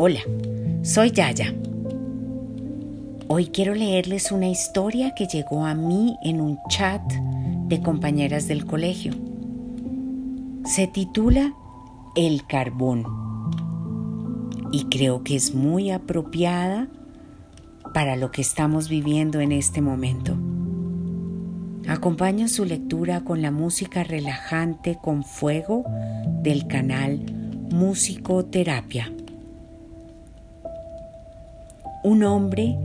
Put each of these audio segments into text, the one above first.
Hola, soy Yaya. Hoy quiero leerles una historia que llegó a mí en un chat de compañeras del colegio. Se titula El carbón y creo que es muy apropiada para lo que estamos viviendo en este momento. Acompaño su lectura con la música relajante con fuego del canal Musicoterapia un hombre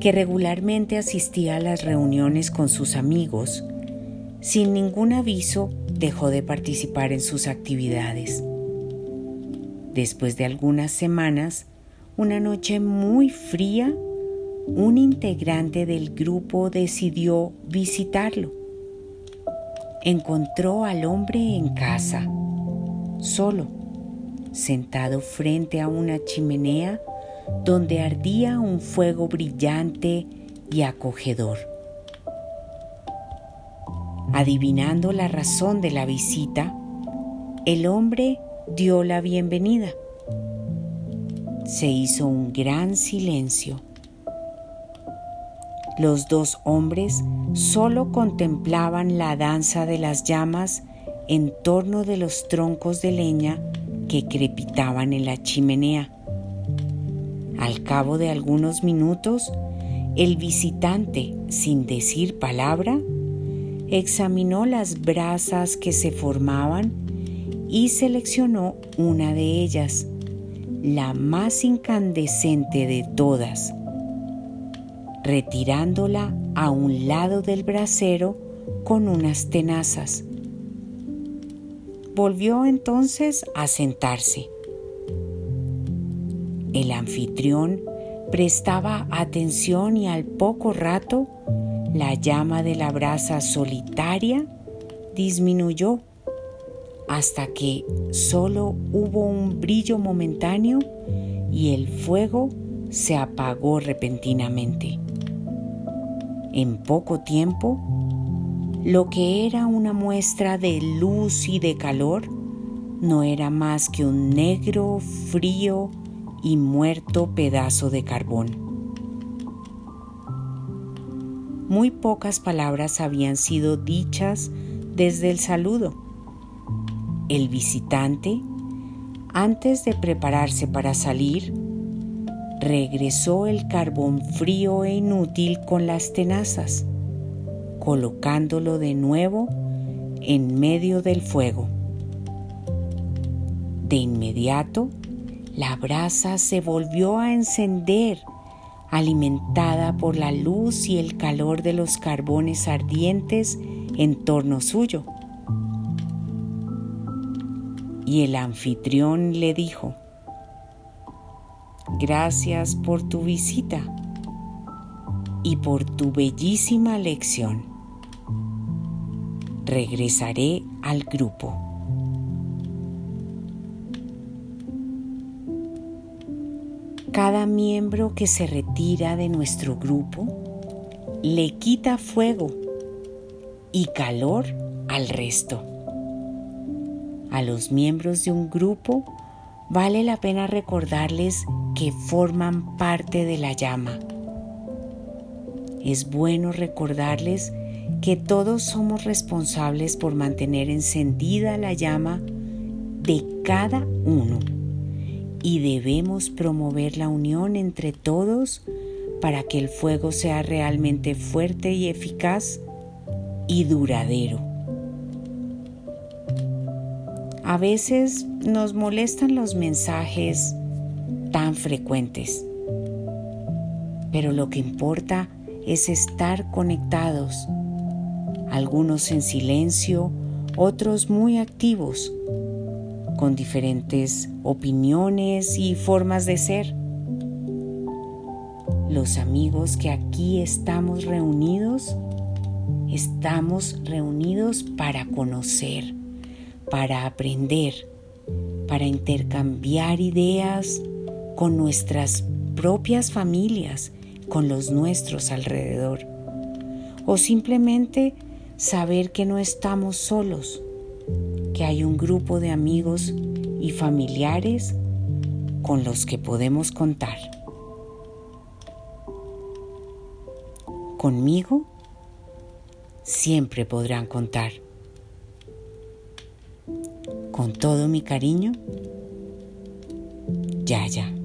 que regularmente asistía a las reuniones con sus amigos, sin ningún aviso dejó de participar en sus actividades. Después de algunas semanas, una noche muy fría, un integrante del grupo decidió visitarlo. Encontró al hombre en casa, solo, sentado frente a una chimenea donde ardía un fuego brillante y acogedor. Adivinando la razón de la visita, el hombre dio la bienvenida. Se hizo un gran silencio. Los dos hombres solo contemplaban la danza de las llamas en torno de los troncos de leña que crepitaban en la chimenea. Al cabo de algunos minutos, el visitante, sin decir palabra, examinó las brasas que se formaban y seleccionó una de ellas, la más incandescente de todas, retirándola a un lado del brasero con unas tenazas. Volvió entonces a sentarse el anfitrión prestaba atención y al poco rato la llama de la brasa solitaria disminuyó hasta que solo hubo un brillo momentáneo y el fuego se apagó repentinamente. En poco tiempo, lo que era una muestra de luz y de calor no era más que un negro, frío y muerto pedazo de carbón. Muy pocas palabras habían sido dichas desde el saludo. El visitante, antes de prepararse para salir, regresó el carbón frío e inútil con las tenazas, colocándolo de nuevo en medio del fuego. De inmediato, la brasa se volvió a encender, alimentada por la luz y el calor de los carbones ardientes en torno suyo. Y el anfitrión le dijo, Gracias por tu visita y por tu bellísima lección. Regresaré al grupo. Cada miembro que se retira de nuestro grupo le quita fuego y calor al resto. A los miembros de un grupo vale la pena recordarles que forman parte de la llama. Es bueno recordarles que todos somos responsables por mantener encendida la llama de cada uno y debemos promover la unión entre todos para que el fuego sea realmente fuerte y eficaz y duradero. A veces nos molestan los mensajes tan frecuentes, pero lo que importa es estar conectados, algunos en silencio, otros muy activos con diferentes opiniones y formas de ser. Los amigos que aquí estamos reunidos, estamos reunidos para conocer, para aprender, para intercambiar ideas con nuestras propias familias, con los nuestros alrededor, o simplemente saber que no estamos solos hay un grupo de amigos y familiares con los que podemos contar. Conmigo siempre podrán contar. Con todo mi cariño, ya, ya.